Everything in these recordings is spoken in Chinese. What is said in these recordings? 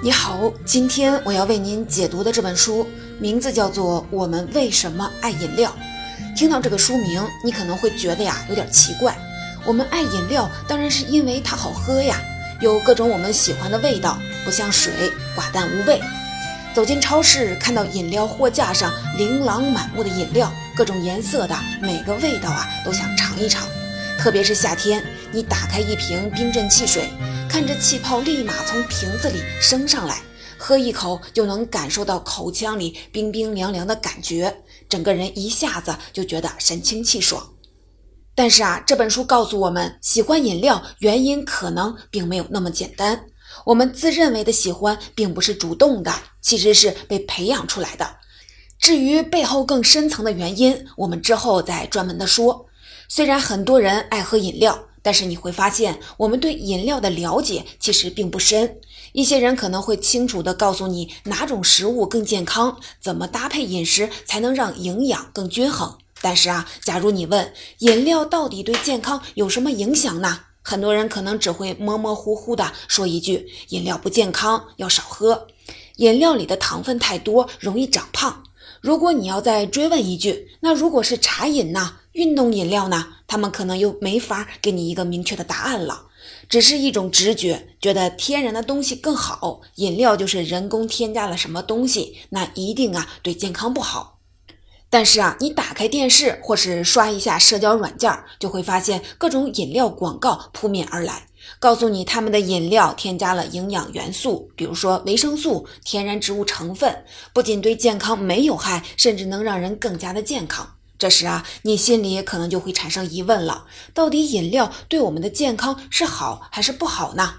你好，今天我要为您解读的这本书名字叫做《我们为什么爱饮料》。听到这个书名，你可能会觉得呀有点奇怪。我们爱饮料，当然是因为它好喝呀，有各种我们喜欢的味道，不像水寡淡无味。走进超市，看到饮料货架上琳琅满目的饮料，各种颜色的，每个味道啊都想尝一尝。特别是夏天，你打开一瓶冰镇汽水。看着气泡立马从瓶子里升上来，喝一口就能感受到口腔里冰冰凉凉的感觉，整个人一下子就觉得神清气爽。但是啊，这本书告诉我们，喜欢饮料原因可能并没有那么简单。我们自认为的喜欢，并不是主动的，其实是被培养出来的。至于背后更深层的原因，我们之后再专门的说。虽然很多人爱喝饮料。但是你会发现，我们对饮料的了解其实并不深。一些人可能会清楚地告诉你哪种食物更健康，怎么搭配饮食才能让营养更均衡。但是啊，假如你问饮料到底对健康有什么影响呢？很多人可能只会模模糊糊地说一句：“饮料不健康，要少喝。饮料里的糖分太多，容易长胖。”如果你要再追问一句，那如果是茶饮呢？运动饮料呢？他们可能又没法给你一个明确的答案了，只是一种直觉，觉得天然的东西更好，饮料就是人工添加了什么东西，那一定啊对健康不好。但是啊，你打开电视或是刷一下社交软件，就会发现各种饮料广告扑面而来，告诉你他们的饮料添加了营养元素，比如说维生素、天然植物成分，不仅对健康没有害，甚至能让人更加的健康。这时啊，你心里可能就会产生疑问了：到底饮料对我们的健康是好还是不好呢？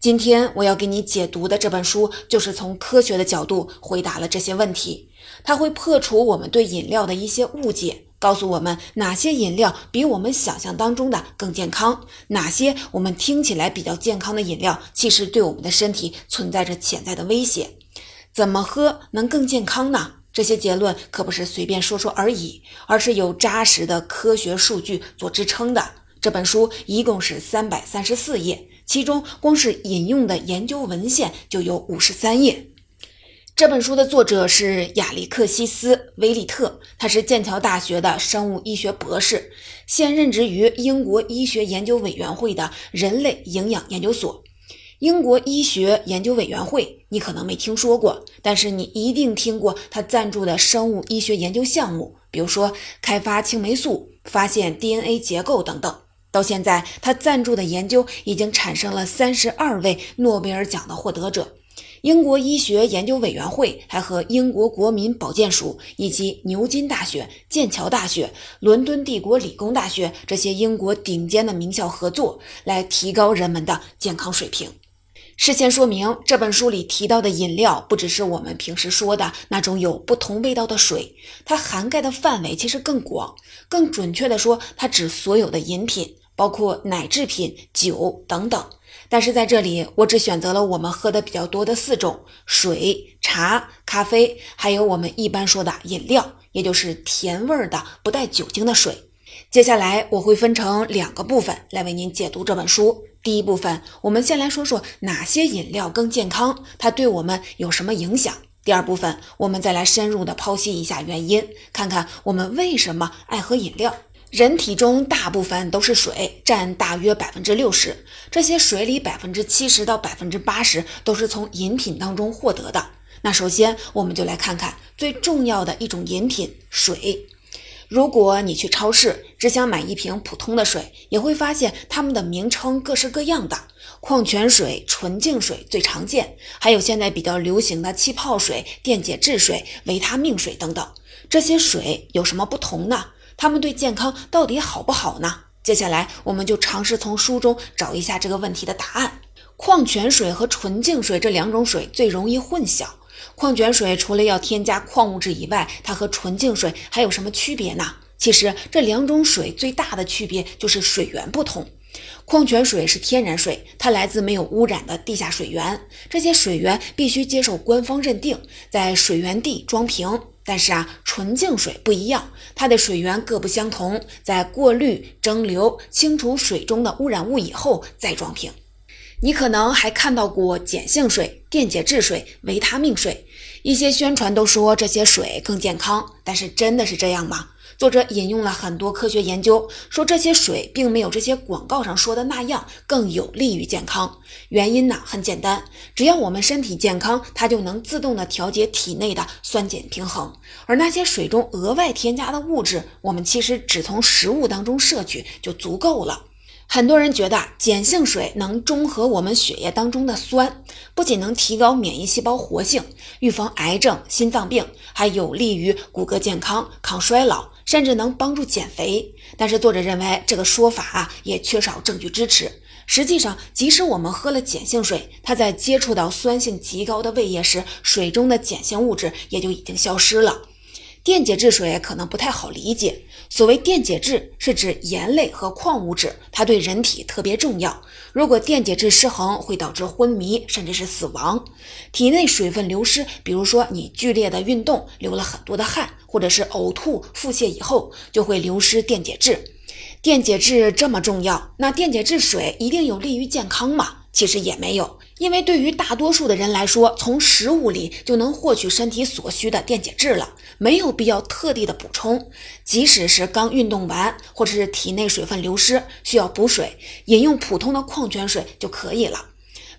今天我要给你解读的这本书，就是从科学的角度回答了这些问题。它会破除我们对饮料的一些误解，告诉我们哪些饮料比我们想象当中的更健康，哪些我们听起来比较健康的饮料，其实对我们的身体存在着潜在的威胁。怎么喝能更健康呢？这些结论可不是随便说说而已，而是有扎实的科学数据做支撑的。这本书一共是三百三十四页，其中光是引用的研究文献就有五十三页。这本书的作者是亚历克西斯·威利特，他是剑桥大学的生物医学博士，现任职于英国医学研究委员会的人类营养研究所。英国医学研究委员会，你可能没听说过，但是你一定听过他赞助的生物医学研究项目，比如说开发青霉素、发现 DNA 结构等等。到现在，他赞助的研究已经产生了三十二位诺贝尔奖的获得者。英国医学研究委员会还和英国国民保健署以及牛津大学、剑桥大学、伦敦帝国理工大学这些英国顶尖的名校合作，来提高人们的健康水平。事先说明，这本书里提到的饮料不只是我们平时说的那种有不同味道的水，它涵盖的范围其实更广。更准确的说，它指所有的饮品，包括奶制品、酒等等。但是在这里，我只选择了我们喝的比较多的四种：水、茶、咖啡，还有我们一般说的饮料，也就是甜味儿的、不带酒精的水。接下来我会分成两个部分来为您解读这本书。第一部分，我们先来说说哪些饮料更健康，它对我们有什么影响。第二部分，我们再来深入的剖析一下原因，看看我们为什么爱喝饮料。人体中大部分都是水，占大约百分之六十。这些水里百分之七十到百分之八十都是从饮品当中获得的。那首先，我们就来看看最重要的一种饮品——水。如果你去超市只想买一瓶普通的水，也会发现它们的名称各式各样的。矿泉水、纯净水最常见，还有现在比较流行的气泡水、电解质水、维他命水等等。这些水有什么不同呢？它们对健康到底好不好呢？接下来我们就尝试从书中找一下这个问题的答案。矿泉水和纯净水这两种水最容易混淆。矿泉水除了要添加矿物质以外，它和纯净水还有什么区别呢？其实这两种水最大的区别就是水源不同。矿泉水是天然水，它来自没有污染的地下水源，这些水源必须接受官方认定，在水源地装瓶。但是啊，纯净水不一样，它的水源各不相同，在过滤、蒸馏、清除水中的污染物以后再装瓶。你可能还看到过碱性水、电解质水、维他命水，一些宣传都说这些水更健康，但是真的是这样吗？作者引用了很多科学研究，说这些水并没有这些广告上说的那样更有利于健康。原因呢很简单，只要我们身体健康，它就能自动的调节体内的酸碱平衡。而那些水中额外添加的物质，我们其实只从食物当中摄取就足够了。很多人觉得碱性水能中和我们血液当中的酸，不仅能提高免疫细胞活性，预防癌症、心脏病，还有利于骨骼健康、抗衰老，甚至能帮助减肥。但是作者认为这个说法啊也缺少证据支持。实际上，即使我们喝了碱性水，它在接触到酸性极高的胃液时，水中的碱性物质也就已经消失了。电解质水可能不太好理解。所谓电解质，是指盐类和矿物质，它对人体特别重要。如果电解质失衡，会导致昏迷，甚至是死亡。体内水分流失，比如说你剧烈的运动，流了很多的汗，或者是呕吐、腹泻以后，就会流失电解质。电解质这么重要，那电解质水一定有利于健康吗？其实也没有。因为对于大多数的人来说，从食物里就能获取身体所需的电解质了，没有必要特地的补充。即使是刚运动完，或者是体内水分流失需要补水，饮用普通的矿泉水就可以了。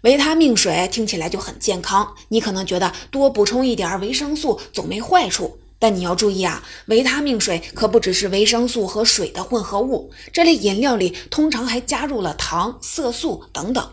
维他命水听起来就很健康，你可能觉得多补充一点维生素总没坏处，但你要注意啊，维他命水可不只是维生素和水的混合物，这类饮料里通常还加入了糖、色素等等。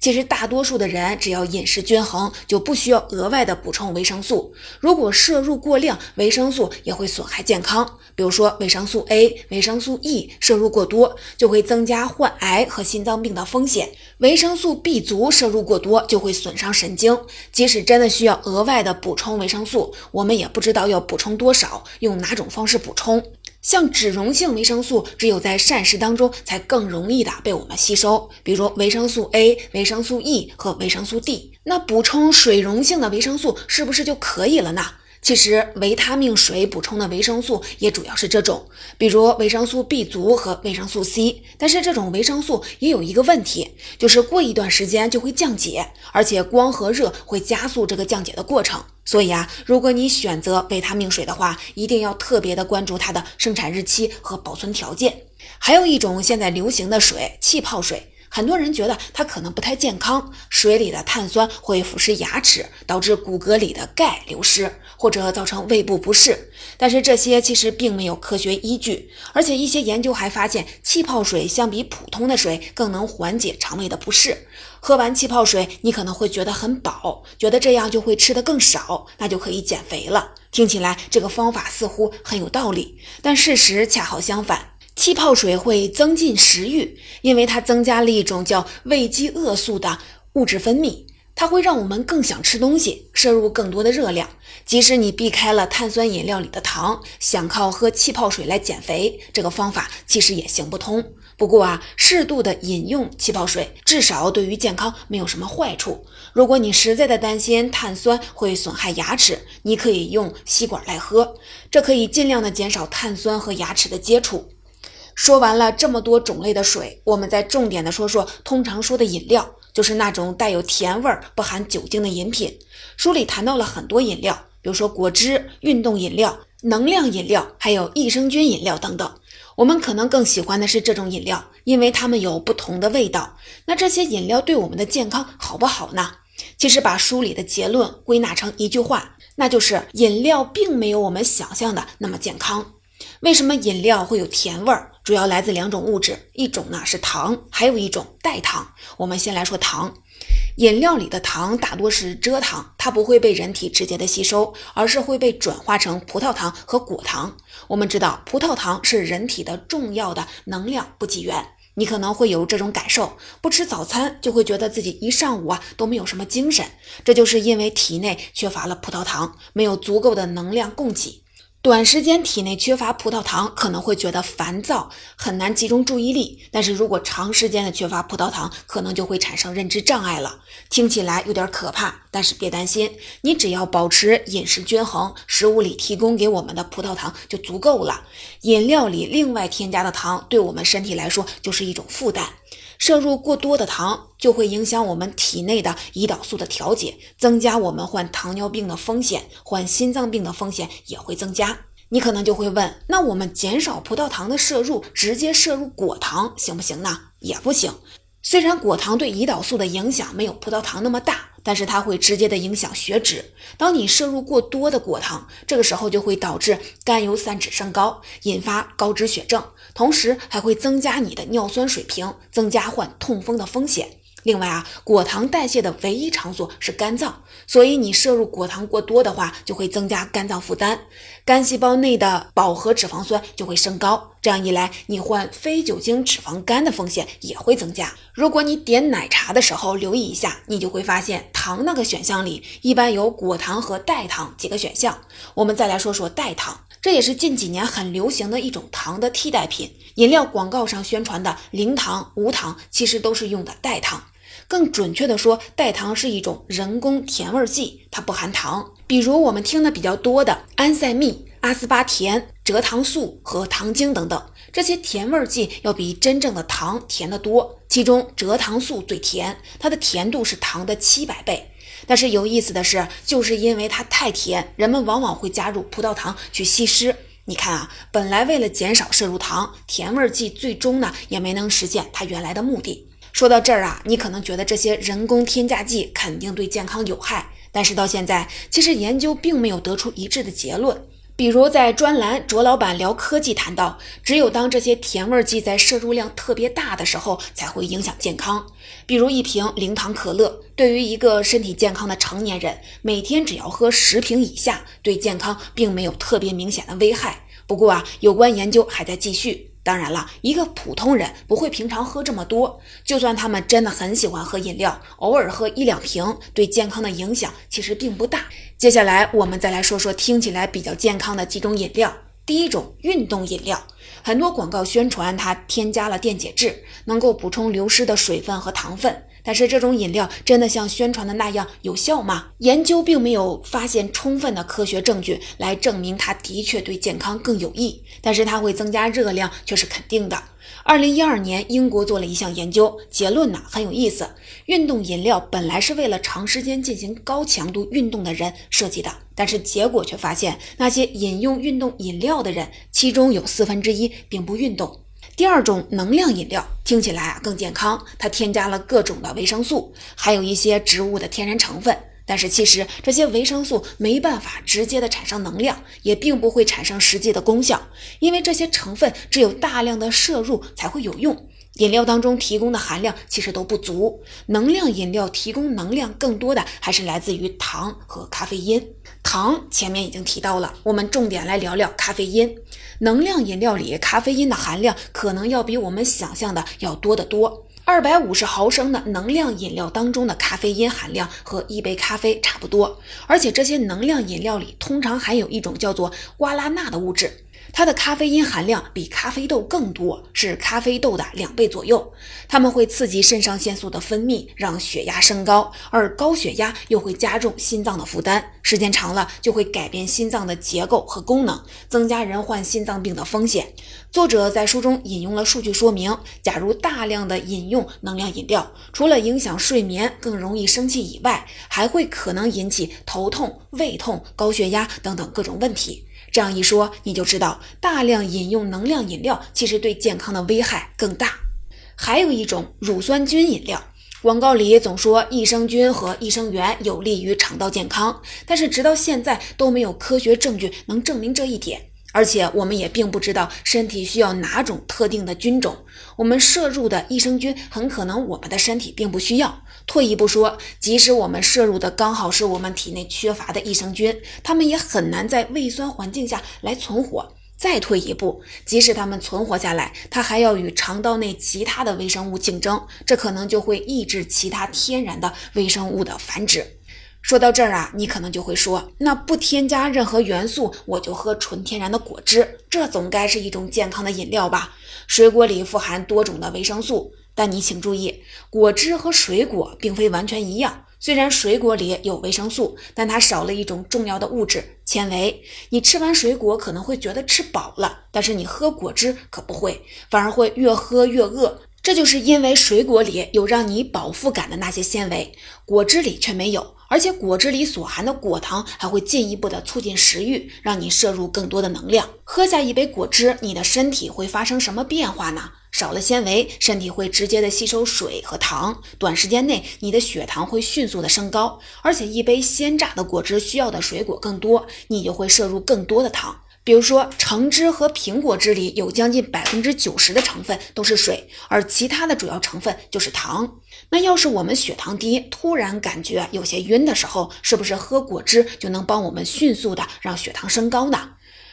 其实大多数的人只要饮食均衡，就不需要额外的补充维生素。如果摄入过量，维生素也会损害健康。比如说维生素 A、维生素 E 摄入过多，就会增加患癌和心脏病的风险。维生素 B 族摄入过多，就会损伤神经。即使真的需要额外的补充维生素，我们也不知道要补充多少，用哪种方式补充。像脂溶性维生素，只有在膳食当中才更容易的被我们吸收，比如维生素 A、维生素 E 和维生素 D。那补充水溶性的维生素是不是就可以了呢？其实维他命水补充的维生素也主要是这种，比如维生素 B 族和维生素 C。但是这种维生素也有一个问题，就是过一段时间就会降解，而且光和热会加速这个降解的过程。所以啊，如果你选择维他命水的话，一定要特别的关注它的生产日期和保存条件。还有一种现在流行的水，气泡水。很多人觉得它可能不太健康，水里的碳酸会腐蚀牙齿，导致骨骼里的钙流失，或者造成胃部不适。但是这些其实并没有科学依据，而且一些研究还发现，气泡水相比普通的水更能缓解肠胃的不适。喝完气泡水，你可能会觉得很饱，觉得这样就会吃得更少，那就可以减肥了。听起来这个方法似乎很有道理，但事实恰好相反。气泡水会增进食欲，因为它增加了一种叫胃饥饿素的物质分泌，它会让我们更想吃东西，摄入更多的热量。即使你避开了碳酸饮料里的糖，想靠喝气泡水来减肥，这个方法其实也行不通。不过啊，适度的饮用气泡水，至少对于健康没有什么坏处。如果你实在的担心碳酸会损害牙齿，你可以用吸管来喝，这可以尽量的减少碳酸和牙齿的接触。说完了这么多种类的水，我们再重点的说说通常说的饮料，就是那种带有甜味儿、不含酒精的饮品。书里谈到了很多饮料，比如说果汁、运动饮料、能量饮料，还有益生菌饮料等等。我们可能更喜欢的是这种饮料，因为它们有不同的味道。那这些饮料对我们的健康好不好呢？其实把书里的结论归纳成一句话，那就是饮料并没有我们想象的那么健康。为什么饮料会有甜味儿？主要来自两种物质，一种呢是糖，还有一种代糖。我们先来说糖，饮料里的糖大多是蔗糖，它不会被人体直接的吸收，而是会被转化成葡萄糖和果糖。我们知道葡萄糖是人体的重要的能量补给源，你可能会有这种感受，不吃早餐就会觉得自己一上午啊都没有什么精神，这就是因为体内缺乏了葡萄糖，没有足够的能量供给。短时间体内缺乏葡萄糖，可能会觉得烦躁，很难集中注意力。但是如果长时间的缺乏葡萄糖，可能就会产生认知障碍了。听起来有点可怕，但是别担心，你只要保持饮食均衡，食物里提供给我们的葡萄糖就足够了。饮料里另外添加的糖，对我们身体来说就是一种负担。摄入过多的糖就会影响我们体内的胰岛素的调节，增加我们患糖尿病的风险，患心脏病的风险也会增加。你可能就会问，那我们减少葡萄糖的摄入，直接摄入果糖行不行呢？也不行。虽然果糖对胰岛素的影响没有葡萄糖那么大，但是它会直接的影响血脂。当你摄入过多的果糖，这个时候就会导致甘油三酯升高，引发高脂血症，同时还会增加你的尿酸水平，增加患痛风的风险。另外啊，果糖代谢的唯一场所是肝脏，所以你摄入果糖过多的话，就会增加肝脏负担，肝细胞内的饱和脂肪酸就会升高。这样一来，你患非酒精脂肪肝的风险也会增加。如果你点奶茶的时候留意一下，你就会发现糖那个选项里一般有果糖和代糖几个选项。我们再来说说代糖，这也是近几年很流行的一种糖的替代品。饮料广告上宣传的零糖、无糖，其实都是用的代糖。更准确的说，代糖是一种人工甜味剂，它不含糖。比如我们听的比较多的安赛蜜、阿斯巴甜、蔗糖素和糖精等等，这些甜味剂要比真正的糖甜得多。其中蔗糖素最甜，它的甜度是糖的七百倍。但是有意思的是，就是因为它太甜，人们往往会加入葡萄糖去稀释。你看啊，本来为了减少摄入糖，甜味剂最终呢也没能实现它原来的目的。说到这儿啊，你可能觉得这些人工添加剂肯定对健康有害，但是到现在，其实研究并没有得出一致的结论。比如在专栏卓老板聊科技谈到，只有当这些甜味剂在摄入量特别大的时候，才会影响健康。比如一瓶零糖可乐，对于一个身体健康的成年人，每天只要喝十瓶以下，对健康并没有特别明显的危害。不过啊，有关研究还在继续。当然了，一个普通人不会平常喝这么多。就算他们真的很喜欢喝饮料，偶尔喝一两瓶，对健康的影响其实并不大。接下来我们再来说说听起来比较健康的几种饮料。第一种，运动饮料，很多广告宣传它添加了电解质，能够补充流失的水分和糖分。但是这种饮料真的像宣传的那样有效吗？研究并没有发现充分的科学证据来证明它的确对健康更有益，但是它会增加热量却是肯定的。二零一二年，英国做了一项研究，结论呢很有意思。运动饮料本来是为了长时间进行高强度运动的人设计的，但是结果却发现那些饮用运动饮料的人，其中有四分之一并不运动。第二种能量饮料听起来啊更健康，它添加了各种的维生素，还有一些植物的天然成分。但是其实这些维生素没办法直接的产生能量，也并不会产生实际的功效，因为这些成分只有大量的摄入才会有用。饮料当中提供的含量其实都不足，能量饮料提供能量更多的还是来自于糖和咖啡因。糖前面已经提到了，我们重点来聊聊咖啡因。能量饮料里咖啡因的含量可能要比我们想象的要多得多。二百五十毫升的能量饮料当中的咖啡因含量和一杯咖啡差不多，而且这些能量饮料里通常含有一种叫做瓜拉纳的物质。它的咖啡因含量比咖啡豆更多，是咖啡豆的两倍左右。它们会刺激肾上腺素的分泌，让血压升高，而高血压又会加重心脏的负担，时间长了就会改变心脏的结构和功能，增加人患心脏病的风险。作者在书中引用了数据说明，假如大量的饮用能量饮料，除了影响睡眠、更容易生气以外，还会可能引起头痛、胃痛、高血压等等各种问题。这样一说，你就知道大量饮用能量饮料其实对健康的危害更大。还有一种乳酸菌饮料，广告里总说益生菌和益生元有利于肠道健康，但是直到现在都没有科学证据能证明这一点。而且我们也并不知道身体需要哪种特定的菌种，我们摄入的益生菌很可能我们的身体并不需要。退一步说，即使我们摄入的刚好是我们体内缺乏的益生菌，它们也很难在胃酸环境下来存活。再退一步，即使它们存活下来，它还要与肠道内其他的微生物竞争，这可能就会抑制其他天然的微生物的繁殖。说到这儿啊，你可能就会说，那不添加任何元素，我就喝纯天然的果汁，这总该是一种健康的饮料吧？水果里富含多种的维生素，但你请注意，果汁和水果并非完全一样。虽然水果里有维生素，但它少了一种重要的物质——纤维。你吃完水果可能会觉得吃饱了，但是你喝果汁可不会，反而会越喝越饿。这就是因为水果里有让你饱腹感的那些纤维，果汁里却没有。而且果汁里所含的果糖还会进一步的促进食欲，让你摄入更多的能量。喝下一杯果汁，你的身体会发生什么变化呢？少了纤维，身体会直接的吸收水和糖，短时间内你的血糖会迅速的升高。而且一杯鲜榨的果汁需要的水果更多，你就会摄入更多的糖。比如说，橙汁和苹果汁里有将近百分之九十的成分都是水，而其他的主要成分就是糖。那要是我们血糖低，突然感觉有些晕的时候，是不是喝果汁就能帮我们迅速的让血糖升高呢？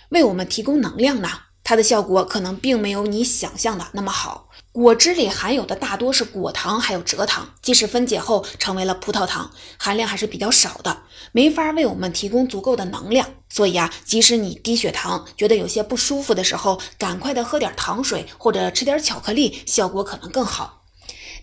为我们提供能量呢？它的效果可能并没有你想象的那么好。果汁里含有的大多是果糖，还有蔗糖，即使分解后成为了葡萄糖，含量还是比较少的，没法为我们提供足够的能量。所以啊，即使你低血糖，觉得有些不舒服的时候，赶快的喝点糖水或者吃点巧克力，效果可能更好。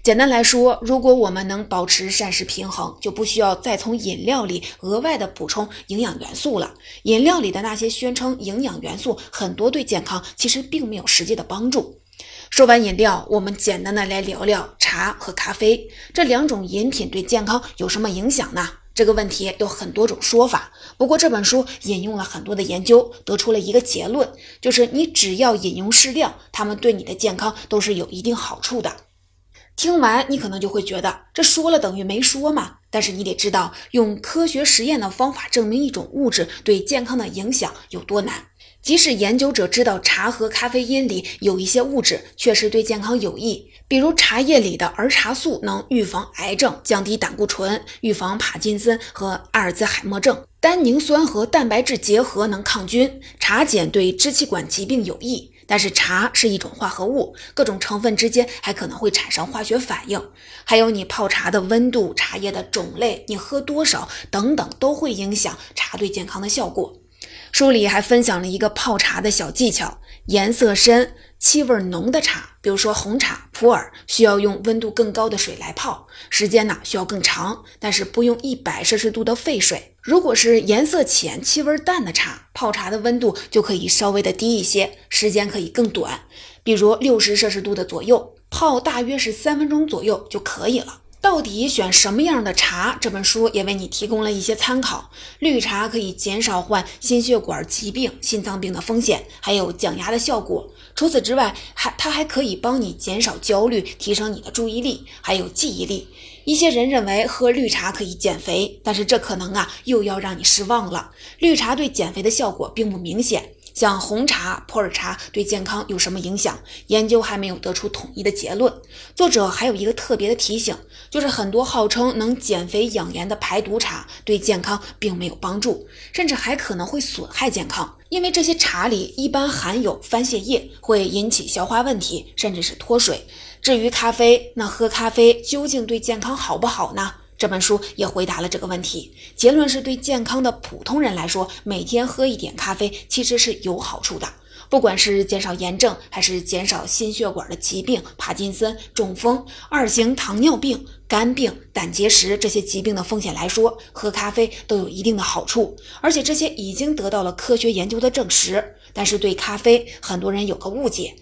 简单来说，如果我们能保持膳食平衡，就不需要再从饮料里额外的补充营养元素了。饮料里的那些宣称营养元素，很多对健康其实并没有实际的帮助。说完饮料，我们简单的来聊聊茶和咖啡这两种饮品对健康有什么影响呢？这个问题有很多种说法。不过这本书引用了很多的研究，得出了一个结论，就是你只要饮用适量，它们对你的健康都是有一定好处的。听完你可能就会觉得这说了等于没说嘛？但是你得知道，用科学实验的方法证明一种物质对健康的影响有多难。即使研究者知道茶和咖啡因里有一些物质确实对健康有益，比如茶叶里的儿茶素能预防癌症、降低胆固醇、预防帕金森和阿尔兹海默症，单宁酸和蛋白质结合能抗菌，茶碱对支气管疾病有益。但是茶是一种化合物，各种成分之间还可能会产生化学反应，还有你泡茶的温度、茶叶的种类、你喝多少等等，都会影响茶对健康的效果。书里还分享了一个泡茶的小技巧：颜色深、气味浓的茶，比如说红茶、普洱，需要用温度更高的水来泡，时间呢需要更长，但是不用一百摄氏度的沸水。如果是颜色浅、气味淡的茶，泡茶的温度就可以稍微的低一些，时间可以更短，比如六十摄氏度的左右，泡大约是三分钟左右就可以了。到底选什么样的茶？这本书也为你提供了一些参考。绿茶可以减少患心血管疾病、心脏病的风险，还有降压的效果。除此之外，还它还可以帮你减少焦虑，提升你的注意力，还有记忆力。一些人认为喝绿茶可以减肥，但是这可能啊又要让你失望了。绿茶对减肥的效果并不明显。像红茶、普洱茶对健康有什么影响？研究还没有得出统一的结论。作者还有一个特别的提醒，就是很多号称能减肥养颜的排毒茶对健康并没有帮助，甚至还可能会损害健康。因为这些茶里一般含有番泻叶，会引起消化问题，甚至是脱水。至于咖啡，那喝咖啡究竟对健康好不好呢？这本书也回答了这个问题，结论是对健康的普通人来说，每天喝一点咖啡其实是有好处的。不管是减少炎症，还是减少心血管的疾病，帕金森、中风、二型糖尿病、肝病、胆结石这些疾病的风险来说，喝咖啡都有一定的好处，而且这些已经得到了科学研究的证实。但是对咖啡，很多人有个误解。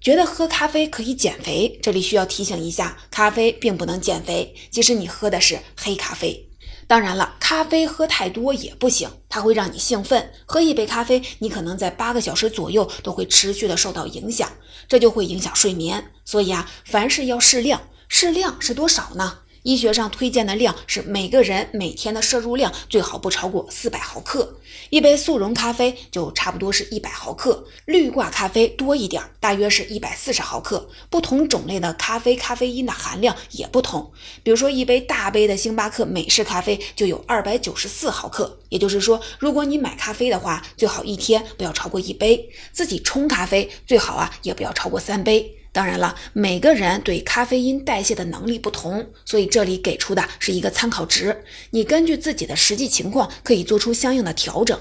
觉得喝咖啡可以减肥，这里需要提醒一下，咖啡并不能减肥，即使你喝的是黑咖啡。当然了，咖啡喝太多也不行，它会让你兴奋。喝一杯咖啡，你可能在八个小时左右都会持续的受到影响，这就会影响睡眠。所以啊，凡事要适量，适量是多少呢？医学上推荐的量是每个人每天的摄入量最好不超过四百毫克，一杯速溶咖啡就差不多是一百毫克，绿挂咖啡多一点，大约是一百四十毫克。不同种类的咖啡咖啡因的含量也不同，比如说一杯大杯的星巴克美式咖啡就有二百九十四毫克，也就是说，如果你买咖啡的话，最好一天不要超过一杯，自己冲咖啡最好啊也不要超过三杯。当然了，每个人对咖啡因代谢的能力不同，所以这里给出的是一个参考值，你根据自己的实际情况可以做出相应的调整。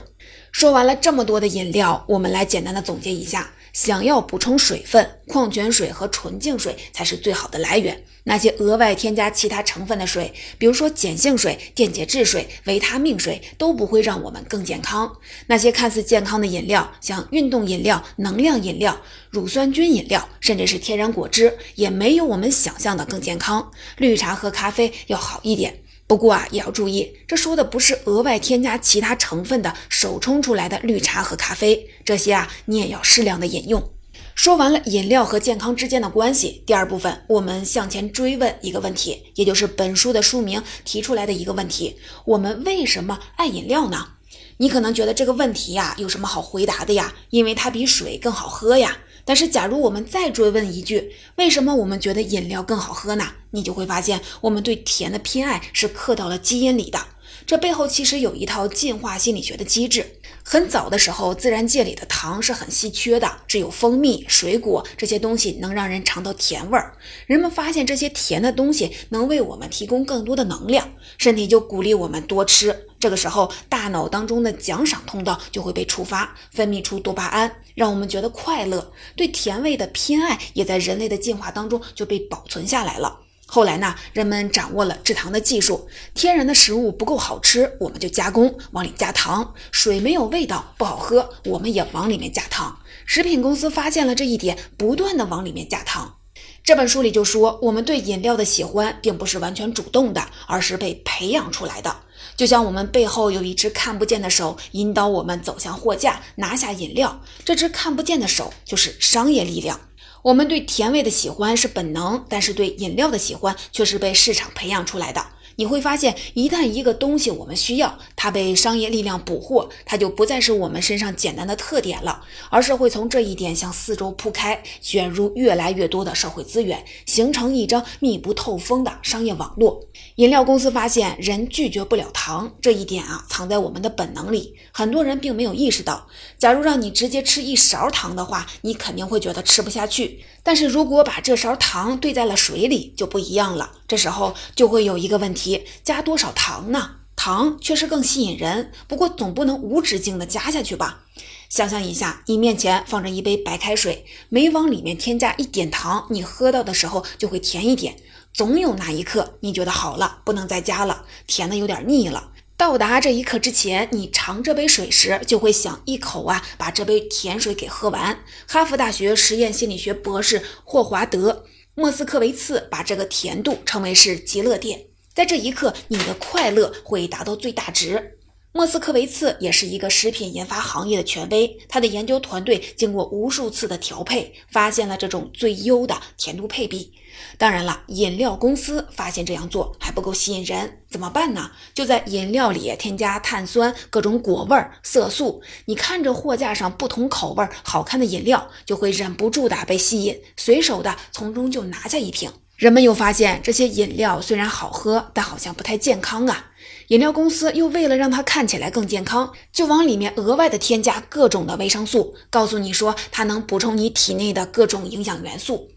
说完了这么多的饮料，我们来简单的总结一下。想要补充水分，矿泉水和纯净水才是最好的来源。那些额外添加其他成分的水，比如说碱性水、电解质水、维他命水，都不会让我们更健康。那些看似健康的饮料，像运动饮料、能量饮料、乳酸菌饮料，甚至是天然果汁，也没有我们想象的更健康。绿茶和咖啡要好一点，不过啊，也要注意，这说的不是额外添加其他成分的手冲出来的绿茶和咖啡，这些啊，你也要适量的饮用。说完了饮料和健康之间的关系，第二部分我们向前追问一个问题，也就是本书的书名提出来的一个问题：我们为什么爱饮料呢？你可能觉得这个问题呀有什么好回答的呀？因为它比水更好喝呀。但是假如我们再追问一句，为什么我们觉得饮料更好喝呢？你就会发现，我们对甜的偏爱是刻到了基因里的。这背后其实有一套进化心理学的机制。很早的时候，自然界里的糖是很稀缺的，只有蜂蜜、水果这些东西能让人尝到甜味儿。人们发现这些甜的东西能为我们提供更多的能量，身体就鼓励我们多吃。这个时候，大脑当中的奖赏通道就会被触发，分泌出多巴胺，让我们觉得快乐。对甜味的偏爱也在人类的进化当中就被保存下来了。后来呢，人们掌握了制糖的技术，天然的食物不够好吃，我们就加工，往里加糖；水没有味道，不好喝，我们也往里面加糖。食品公司发现了这一点，不断的往里面加糖。这本书里就说，我们对饮料的喜欢并不是完全主动的，而是被培养出来的。就像我们背后有一只看不见的手，引导我们走向货架，拿下饮料。这只看不见的手就是商业力量。我们对甜味的喜欢是本能，但是对饮料的喜欢却是被市场培养出来的。你会发现，一旦一个东西我们需要，它被商业力量捕获，它就不再是我们身上简单的特点了，而是会从这一点向四周铺开，卷入越来越多的社会资源，形成一张密不透风的商业网络。饮料公司发现人拒绝不了糖这一点啊，藏在我们的本能里，很多人并没有意识到。假如让你直接吃一勺糖的话，你肯定会觉得吃不下去。但是如果把这勺糖兑在了水里，就不一样了。这时候就会有一个问题：加多少糖呢？糖确实更吸引人，不过总不能无止境的加下去吧？想象一下，你面前放着一杯白开水，每往里面添加一点糖，你喝到的时候就会甜一点。总有那一刻，你觉得好了，不能再加了，甜的有点腻了。到达这一刻之前，你尝这杯水时，就会想一口啊，把这杯甜水给喝完。哈佛大学实验心理学博士霍华德·莫斯科维茨把这个甜度称为是极乐点。在这一刻，你的快乐会达到最大值。莫斯科维茨也是一个食品研发行业的权威，他的研究团队经过无数次的调配，发现了这种最优的甜度配比。当然了，饮料公司发现这样做还不够吸引人，怎么办呢？就在饮料里添加碳酸、各种果味、色素。你看着货架上不同口味、好看的饮料，就会忍不住的被吸引，随手的从中就拿下一瓶。人们又发现，这些饮料虽然好喝，但好像不太健康啊。饮料公司又为了让它看起来更健康，就往里面额外的添加各种的维生素，告诉你说它能补充你体内的各种营养元素。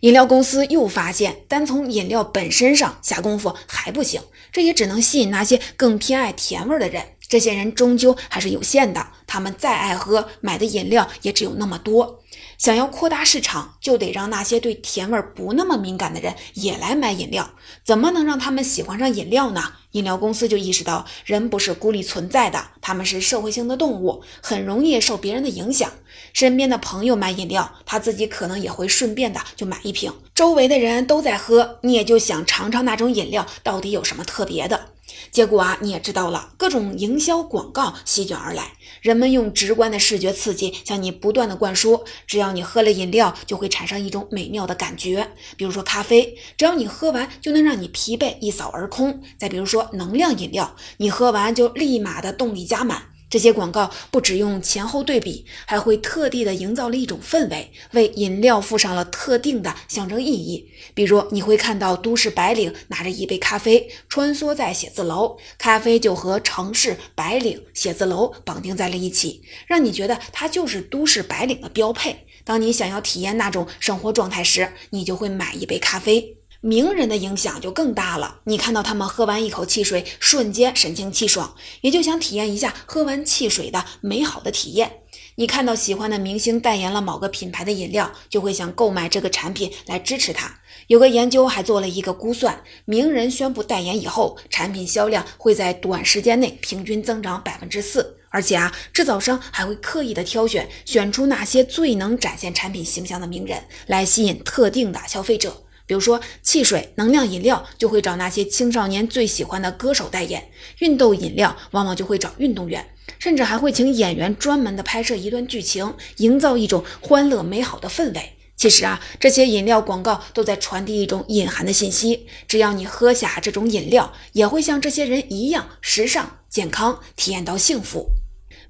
饮料公司又发现，单从饮料本身上下功夫还不行，这也只能吸引那些更偏爱甜味的人。这些人终究还是有限的，他们再爱喝，买的饮料也只有那么多。想要扩大市场，就得让那些对甜味不那么敏感的人也来买饮料。怎么能让他们喜欢上饮料呢？饮料公司就意识到，人不是孤立存在的，他们是社会性的动物，很容易受别人的影响。身边的朋友买饮料，他自己可能也会顺便的就买一瓶。周围的人都在喝，你也就想尝尝那种饮料到底有什么特别的。结果啊，你也知道了，各种营销广告席卷而来，人们用直观的视觉刺激向你不断的灌输，只要你喝了饮料，就会产生一种美妙的感觉。比如说咖啡，只要你喝完就能让你疲惫一扫而空；再比如说能量饮料，你喝完就立马的动力加满。这些广告不只用前后对比，还会特地的营造了一种氛围，为饮料附上了特定的象征意义。比如，你会看到都市白领拿着一杯咖啡穿梭在写字楼，咖啡就和城市白领写字楼绑定在了一起，让你觉得它就是都市白领的标配。当你想要体验那种生活状态时，你就会买一杯咖啡。名人的影响就更大了。你看到他们喝完一口汽水，瞬间神清气爽，也就想体验一下喝完汽水的美好的体验。你看到喜欢的明星代言了某个品牌的饮料，就会想购买这个产品来支持他。有个研究还做了一个估算，名人宣布代言以后，产品销量会在短时间内平均增长百分之四。而且啊，制造商还会刻意的挑选，选出那些最能展现产品形象的名人，来吸引特定的消费者。比如说，汽水、能量饮料就会找那些青少年最喜欢的歌手代言；运动饮料往往就会找运动员，甚至还会请演员专门的拍摄一段剧情，营造一种欢乐美好的氛围。其实啊，这些饮料广告都在传递一种隐含的信息：只要你喝下这种饮料，也会像这些人一样时尚、健康，体验到幸福。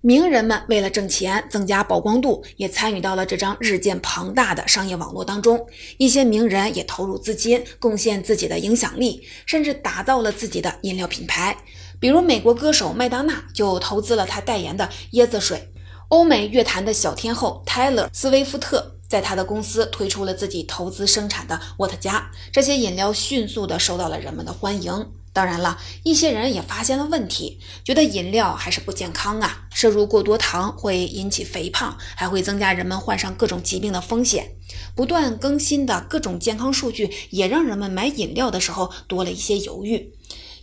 名人们为了挣钱、增加曝光度，也参与到了这张日渐庞大的商业网络当中。一些名人也投入资金，贡献自己的影响力，甚至打造了自己的饮料品牌。比如，美国歌手麦当娜就投资了他代言的椰子水。欧美乐坛的小天后泰勒·斯威夫特在他的公司推出了自己投资生产的沃特加。这些饮料迅速地受到了人们的欢迎。当然了，一些人也发现了问题，觉得饮料还是不健康啊，摄入过多糖会引起肥胖，还会增加人们患上各种疾病的风险。不断更新的各种健康数据也让人们买饮料的时候多了一些犹豫。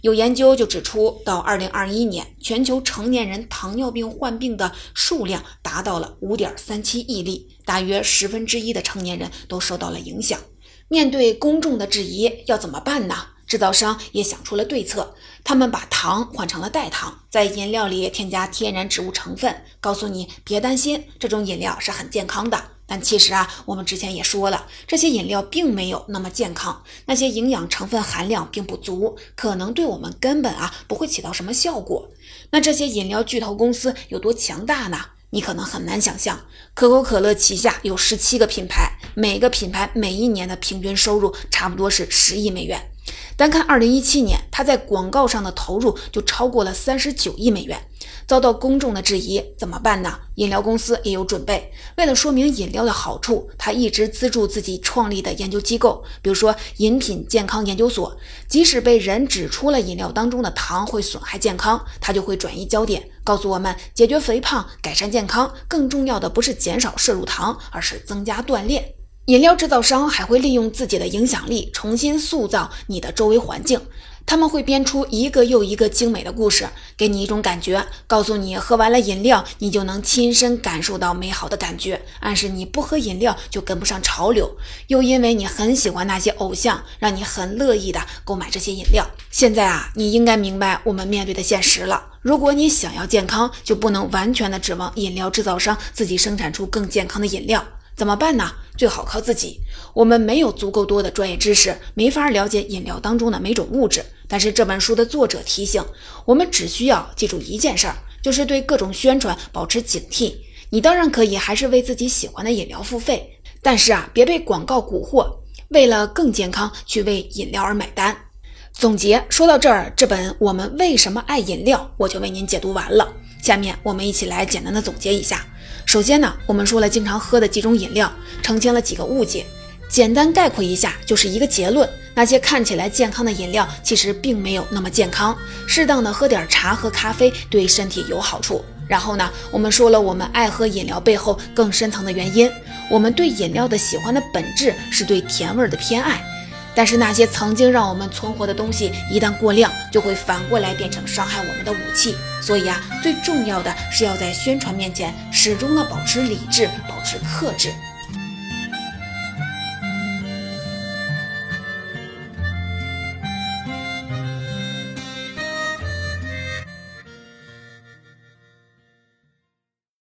有研究就指出，到二零二一年，全球成年人糖尿病患病的数量达到了五点三七亿例，大约十分之一的成年人都受到了影响。面对公众的质疑，要怎么办呢？制造商也想出了对策，他们把糖换成了代糖，在饮料里添加天然植物成分，告诉你别担心，这种饮料是很健康的。但其实啊，我们之前也说了，这些饮料并没有那么健康，那些营养成分含量并不足，可能对我们根本啊不会起到什么效果。那这些饮料巨头公司有多强大呢？你可能很难想象，可口可乐旗下有十七个品牌，每个品牌每一年的平均收入差不多是十亿美元。单看2017年，他在广告上的投入就超过了39亿美元，遭到公众的质疑，怎么办呢？饮料公司也有准备，为了说明饮料的好处，他一直资助自己创立的研究机构，比如说饮品健康研究所。即使被人指出了饮料当中的糖会损害健康，他就会转移焦点，告诉我们解决肥胖、改善健康，更重要的不是减少摄入糖，而是增加锻炼。饮料制造商还会利用自己的影响力重新塑造你的周围环境，他们会编出一个又一个精美的故事，给你一种感觉，告诉你喝完了饮料，你就能亲身感受到美好的感觉，暗示你不喝饮料就跟不上潮流。又因为你很喜欢那些偶像，让你很乐意的购买这些饮料。现在啊，你应该明白我们面对的现实了。如果你想要健康，就不能完全的指望饮料制造商自己生产出更健康的饮料。怎么办呢？最好靠自己。我们没有足够多的专业知识，没法了解饮料当中的每种物质。但是这本书的作者提醒我们，只需要记住一件事儿，就是对各种宣传保持警惕。你当然可以还是为自己喜欢的饮料付费，但是啊，别被广告蛊惑，为了更健康去为饮料而买单。总结说到这儿，这本《我们为什么爱饮料》我就为您解读完了。下面我们一起来简单的总结一下。首先呢，我们说了经常喝的几种饮料，澄清了几个误解。简单概括一下，就是一个结论：那些看起来健康的饮料，其实并没有那么健康。适当的喝点茶和咖啡对身体有好处。然后呢，我们说了我们爱喝饮料背后更深层的原因。我们对饮料的喜欢的本质是对甜味的偏爱。但是那些曾经让我们存活的东西，一旦过量，就会反过来变成伤害我们的武器。所以啊，最重要的是要在宣传面前始终的保持理智，保持克制。